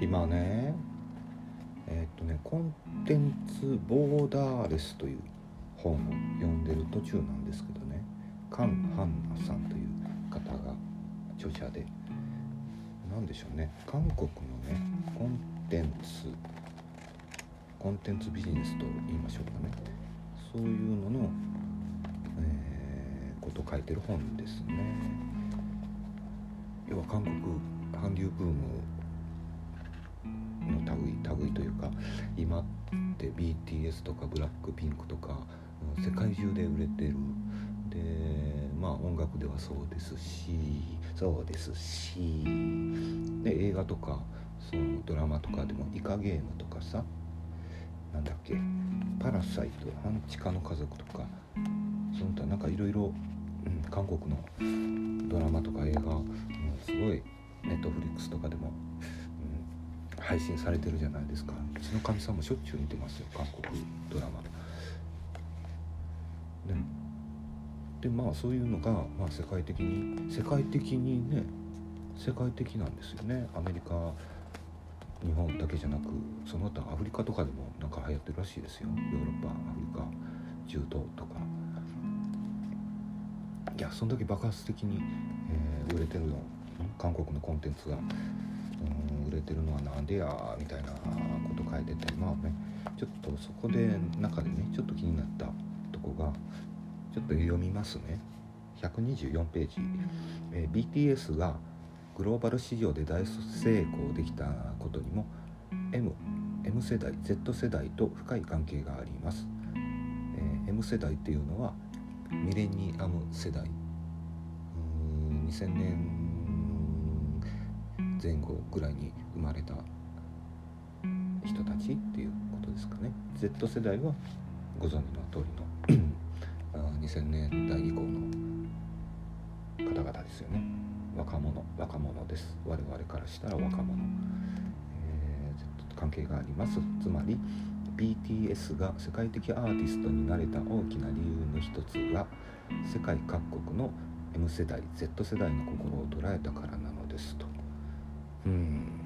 今ねえーっとねコンテンツボーダーレスという本を読んでる途中なんですけどねカン・ハンナさんという方が著者で何でしょうね韓国のねコンテンツコンテンツビジネスと言いましょうかねそういうのの、えーこと書いてる本ですね。要は韓国韓流ブームの類類というか今って BTS とかブラックピンクとか世界中で売れてる。でまあ音楽ではそうですしそうですしで映画とかそのドラマとかでもイカゲームとかさなんだっけ「パラサイト半地下の家族」とかその他なんかいろいろ韓国のドラマとか映画、うんすごいネットフリックスとかでも、配信されてるじゃないですか。うちのかみさんもしょっちゅう見てますよ韓国ドラマ。ね、でまあそういうのが、まあ、世界的に世界的にね世界的なんですよね。アメリカ日本だけじゃなくその他アフリカとかでもなんか流行ってるらしいですよ。ヨーロッパアフリカ中東とか。いやそんだけ爆発的に、えー売れてるの韓国のコンテンツが、れてるのはなんでやみたいなこと書いててまあねちょっとそこで中でねちょっと気になったとこがちょっと読みますね。124ページ、えー BTS がグローバル市場で大成功できたことにも M, M 世代 Z 世代と深い関係があります、えー M 世代っていうのはミレニアム世代。うーん2000年前後ぐらいに生まれた人たちっていうことですかね。Z 世代はご存知の通りのあ2000年代以降の方々ですよね。若者若者です。我々からしたら若者、えーと関係があります。つまり BTS が世界的アーティストになれた大きな理由の一つが世界各国の M 世代 Z 世代の心を捉えたからなのですと。うん。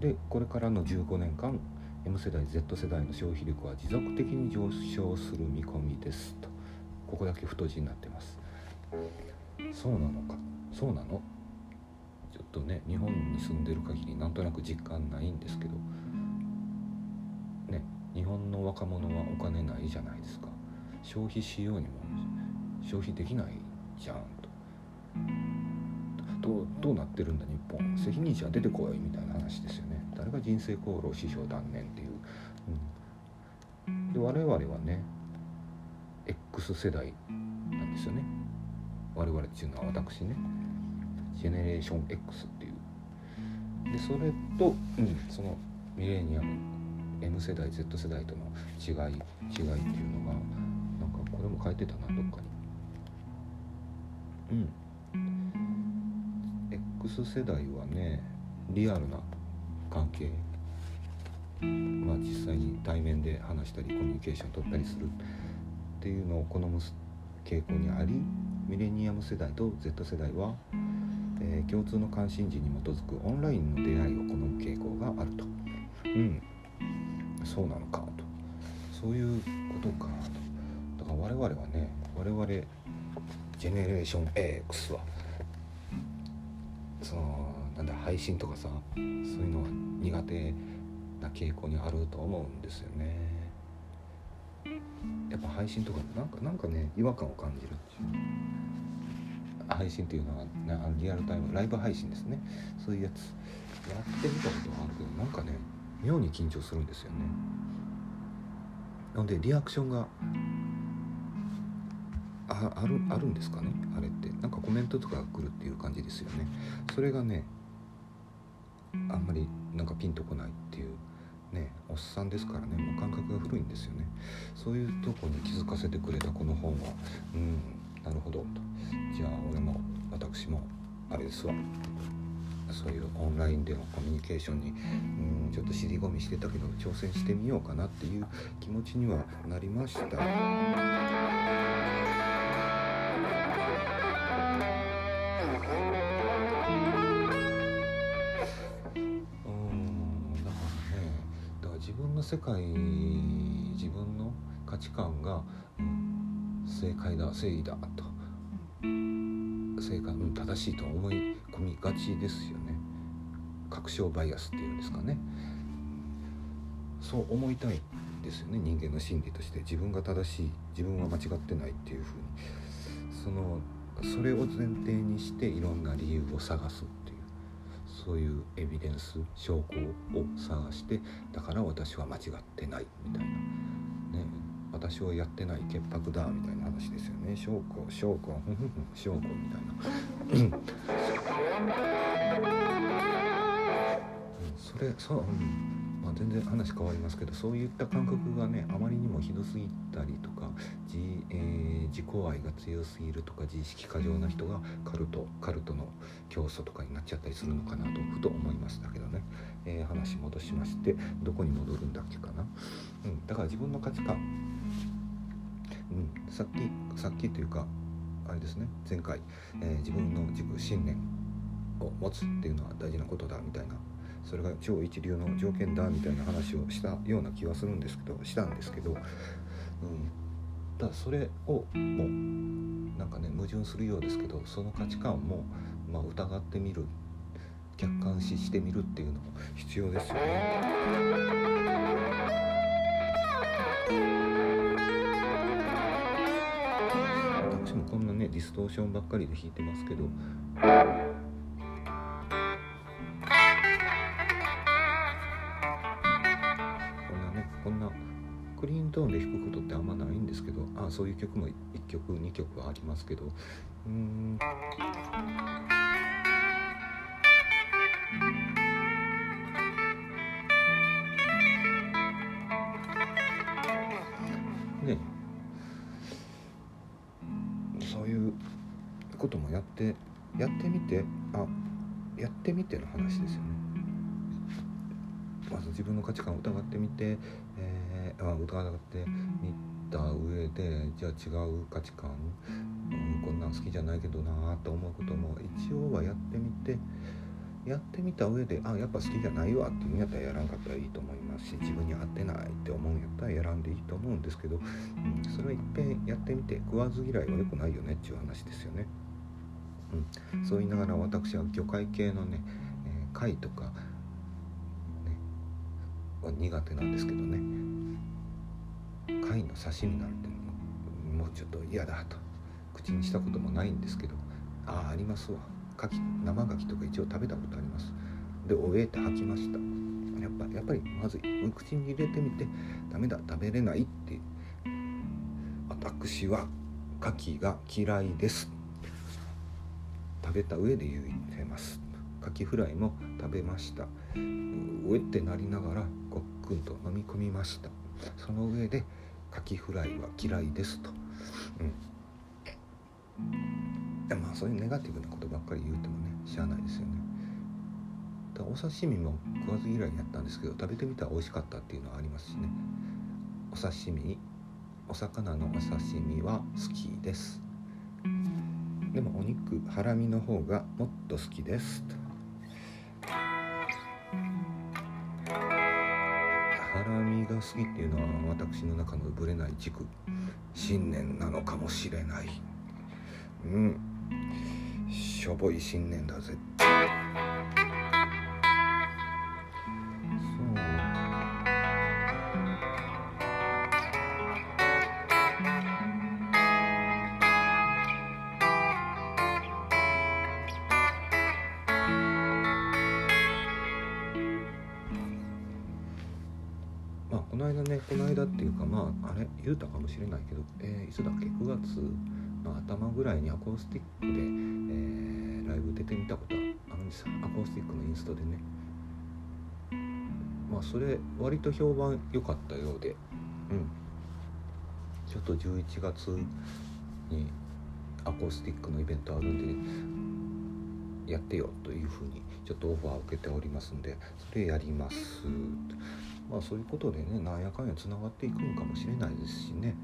でこれからの15年間 M 世代 Z 世代の消費力は持続的に上昇する見込みですと。ここだけ太字になってます。そうなのか？そうなの？ちょっとね日本に住んでる限りなんとなく実感ないんですけど。ね日本の若者はお金ないじゃないですか。消費しようにも消費できないじゃん。どうどうなってるんだ日本。責任者出てこいみたいな話ですよね。誰が人生功労師匠断念っていう、うん、で我々はね X 世代なんですよね。我々っていうのは私ね。ジェネレーション X っていう。でそれと、うん、そのミレニアム M 世代 Z 世代との違い違いっていうのがなんかこれも書いてたなどっかに。うん X 世代はねリアルな関係まあ実際に対面で話したりコミュニケーション取ったりするっていうのを好む傾向にありミレニアム世代と Z 世代は、えー共通の関心事に基づくオンラインの出会いを好む傾向があると。うん。そうなのかと。そういうことかと。だから我々はね我々ジェネレーション X はそのなんだ配信とかさそういうのは苦手な傾向にあると思うんですよね。やっぱ配信とかなんかなんかね違和感を感じるっていう。配信っていうのは、ね、あのリアルタイムライブ配信ですね。そういうやつやってみたことはあるけどなんかね妙に緊張するんですよね。なのでリアクションがああるあるんですかね？あれって。なんかコメントとかが来るっていう感じですよね。それがねあんまりなんかピンとこないっていうねおっさんですからね。もう感覚が古いんですよね。そういうとこに気づかせてくれたこの本は。うんなるほどと。じゃあ俺も私もあれですわ。そういうオンラインでのコミュニケーションにうんちょっと尻込みしてたけど挑戦してみようかなっていう気持ちにはなりました。世界自分の価値観が、正解だ正義だと正解、うん、正しいと思い込みがちですよね。確証バイアスっていうんですかね。そう思いたいですよね人間の心理として。自分が正しい自分は間違ってないっていうふうに。そのそれを前提にしていろんな理由を探す。そういうエビデンス証拠を探してだから私は間違ってないみたいな。ね。私はやってない潔白だみたいな話ですよね。証拠証拠証拠みたいな。それそう、うん。まあ、全然話変わりますけどそういった感覚がねあまりにもひどすぎたりとか自,、えー、自己愛が強すぎるとか自意識過剰な人がカルトカルトの教祖とかになっちゃったりするのかなとふと思いましたけどね、えー、話戻しましてどこに戻るんだっけかな、うん、だから自分の価値観、うん、さっきさっきというかあれですね前回、えー、自分の自分信念を持つっていうのは大事なことだみたいなそれが超一流の条件だみたいな話をしたような気はするんですけどしたんですけど、うん、だそれをもうなんかね矛盾するようですけどその価値観も、まあ、疑ってみる客観視してみるっていうのも必要ですよね。私もこんなねディストーションばっかりで弾いてますけどトーンで弾くことってあんまないんですけどあそういう曲も1曲2曲はありますけど。うん。ね。そういうこともやってやってみてあやってみての話ですよね。まず自分の価値観を疑ってみて、えーあ疑ってみた上でじゃあ違う価値観、うん、こんなん好きじゃないけどなと思うことも一応はやってみてやってみた上であやっぱ好きじゃないわっていうんやったらやらんかったらいいと思いますし自分に合ってないって思うんやったらやらんでいいと思うんですけど、うん、それはいっぺんやってみて食わず嫌いは良くないよねっていう話ですよね。うん、そう言いながら私は魚介系のね、えー、貝とか、は苦手なんですけどね。貝の刺身なんてもうちょっと嫌だと。口にしたこともないんですけどああありますわ。牡蠣生牡蠣とか一応食べたことあります。でおえって吐きました。やっぱやっぱりまずい。口に入れてみてダメだ食べれないって。私は牡蠣が嫌いです。食べた上で言います。カキフライも食べました。うえってなりながらごっくんと飲み込みました。その上でカキフライは嫌いですと、うん、まあそういうネガティブなことばっかり言うてもねしゃあないですよね。だお刺身も食わず嫌いやったんですけど食べてみたら美味しかったっていうのはありますしね。お刺身お魚のお刺身は好きです。でもお肉ハラミの方がもっと好きです。とが好きっていうのは私の中のぶれない軸。信念なのかもしれない。うん。しょぼい信念だぜ。この間っていうかまああれ言うたかもしれないけど、えー、いつだっけ？9月の頭ぐらいにアコースティックで、えー、ライブ出てみたことあるんですよ。アコースティックのインストでね。まあそれ割と評判良かったようで。うん。ちょっと11月にアコースティックのイベントあるんでやってよというふうにちょっとオファーを受けておりますんでそれやります。まあそういうことでねなんやかんやつながっていくのかもしれないですしね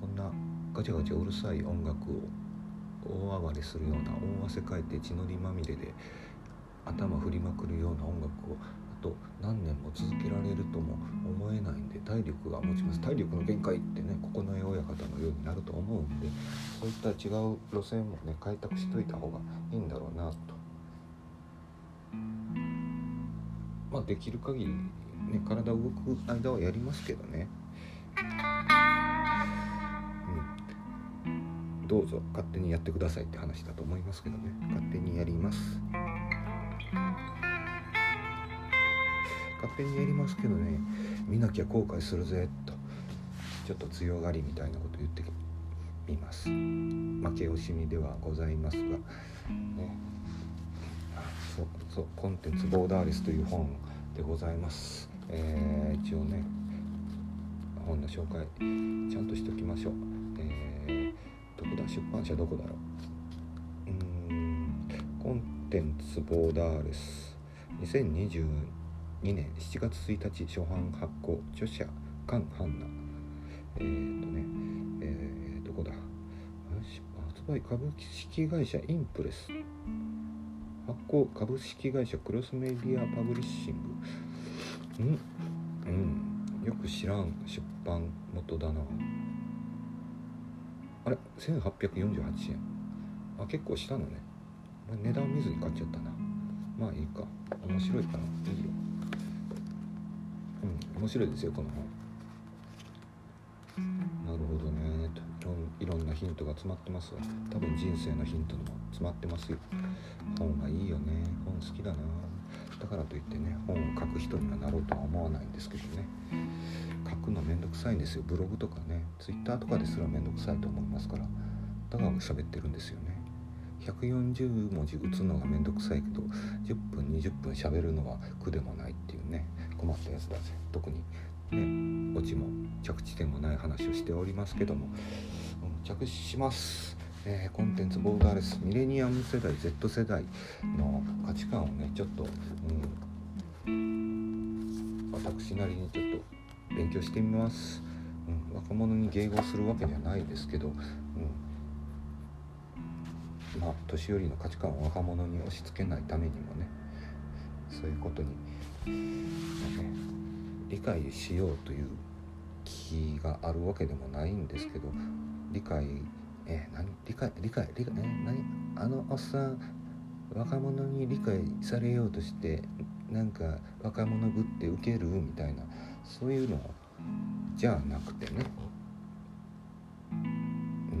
こんなガチャガチャうるさい音楽を大暴れするような大汗かいて血のりまみれで頭振りまくるような音楽をあと何年も続けられるとも思えないんで体力が持ちます体力の限界ってねここの親方のようになると思うんでそういった違う路線もね開拓しといた方がいいんだろうなと。まあできる限りね体動く間はやりますけどね。うん、どうぞ勝手にやってくださいって話だと思いますけどね。勝手にやります。勝手にやりますけどね。見なきゃ後悔するぜと。ちょっと強がりみたいなこと言ってみます。負け惜しみではございますが。ね。そうそうコンテンツボーダーレスという本でございます、えー、一応ね本の紹介ちゃんとしておきましょう、えー、どこだ？出版社どこだろう？うんコンテンツボーダーレス。2022年7月1日初版発行著者菅ハンナえっ、ー、とねえー、どこだ？発売株式会社インプレス。発行株式会社クロスメディアパブリッシング。ん。うん。よく知らん出版元だな。あれ？1848円。あ結構したのね。値段見ずに買っちゃったな。まあいいか。面白いかないいよ。うん。面白いですよこの本。なるほどね。いろんなヒントが詰まってますわ。多分人生のヒントも詰まってますよ。本がいいよね。本好きだな。だからといってね本を書く人にはなろうとは思わないんですけどね。書くのめんどくさいんですよ。ブログとかねツイッターとかですらめんどくさいと思いますからだから喋ってるんですよね。140文字打つのがめんどくさいけど10分20分喋るのは苦でもないっていうね困ったやつだぜ。特にねオチも着地点もない話をしておりますけども、うん、着地します、えー、コンテンツボーダーレスミレニアム世代 Z 世代の価値観をねちょっと、うん、私なりにちょっと勉強してみます、うん、若者に迎合するわけじゃないですけど、うん。まあ年寄りの価値観を若者に押し付けないためにもねそういうことに、ね、理解しようという気があるわけでもないんですけど理解え何理解理解理解え何あのおっさん若者に理解されようとしてなんか若者ぶってウケるみたいなそういうのじゃなくてね。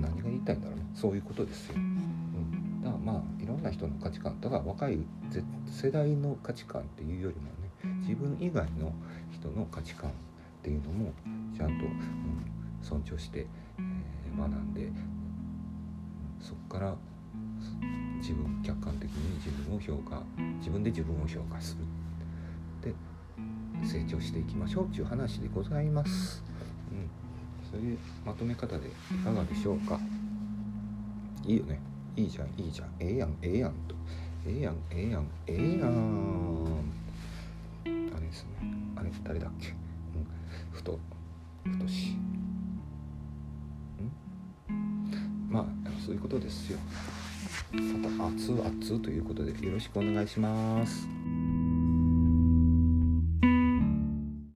何が言いたいんだろうね。そういうことですよ。だからまあいろんな人の価値観だから若い世代の価値観っていうよりもね自分以外の人の価値観っていうのもちゃんと、うん、尊重して、えー、学んでそこから自分客観的に自分を評価自分で自分を評価する。で成長していきましょうっていう話でございます。うん、そういうまとめ方でいかがでしょうか。いいよね。いいじゃんいいじゃん。ええやんええやんと。ええやんええやんええやん。あれですね。あれ誰だっけ、うん、ふとふとし。そういうことですよ。また熱々ということでよろしくお願いします。